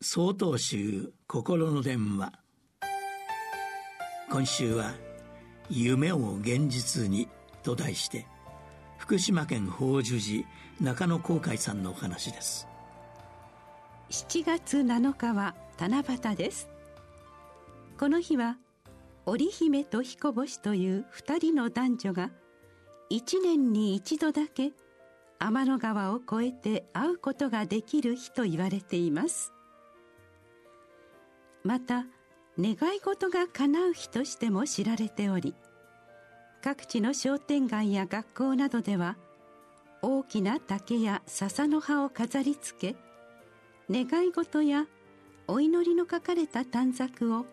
総統集心の電話。今週は「夢を現実に」と題して福島県法寿寺中野航海さんのお話です。7月7日は七夕です。この日は織姫と彦星という2人の男女が1年に一度だけ天の川を越えて会うことができる日と言われています。また願い事が叶う日としても知られており各地の商店街や学校などでは大きな竹や笹の葉を飾りつけ願い事やお祈りの書かれた短冊を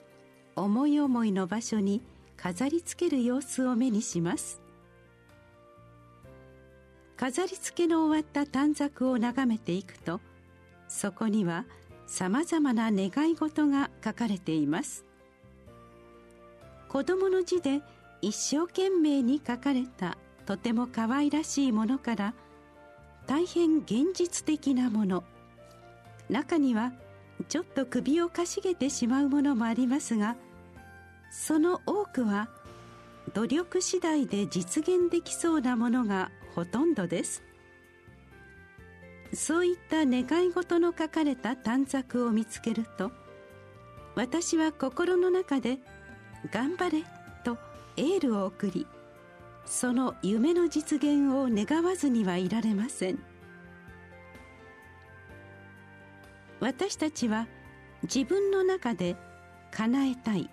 思い思いの場所に飾りつける様子を目にします。飾り付けの終わった短冊を眺めていくとそこにはさまざまな願い事が書かれています。子供の字で一生懸命に書かれたとても可愛らしいものから大変現実的なもの。中にはちょっと首をかしげてしまうものもありますがその多くは努力次第で実現できそうなものがほとんどです。そういった願い事の書かれた短冊を見つけると私は心の中で「頑張れ」とエールを送りその夢の実現を願わずにはいられません。私たちは自分の中で叶えたい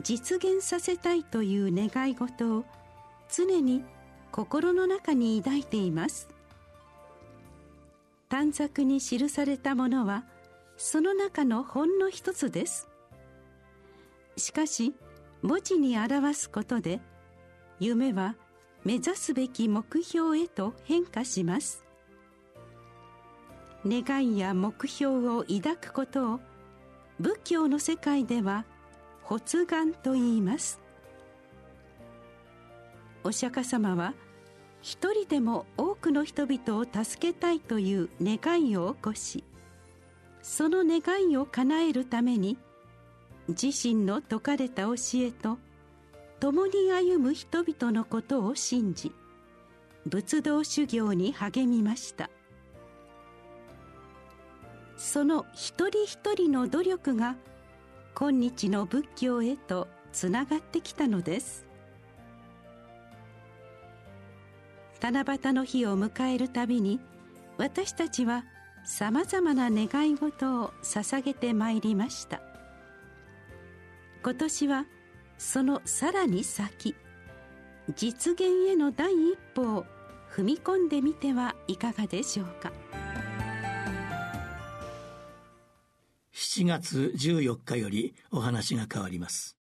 実現させたいという願い事を常に心の中に抱いています。短冊に記されたものはその中のほんの一つです。しかし文字に表すことで夢は目指すべき目標へと変化します。願いや目標を抱くことを仏教の世界では発願と言います。お釈迦様は「一人でも多くの人々を助けたいという願いを起こしその願いを叶えるために自身の説かれた教えと共に歩む人々のことを信じ仏道修行に励みました。その一人一人の努力が今日の仏教へとつながってきたのです。七夕の日を迎えるたびに私たちはさまざまな願い事を捧げてまいりました。今年はそのさらに先実現への第一歩を踏み込んでみてはいかがでしょうか。7月14日よりお話が変わります。